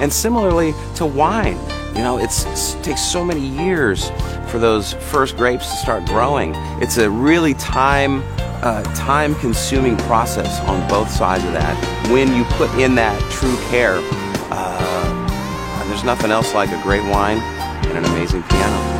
And similarly to wine, you know, it takes so many years for those first grapes to start growing. It's a really time uh, time consuming process on both sides of that. When you put in that true care, uh, there's nothing else like a great wine and an amazing piano.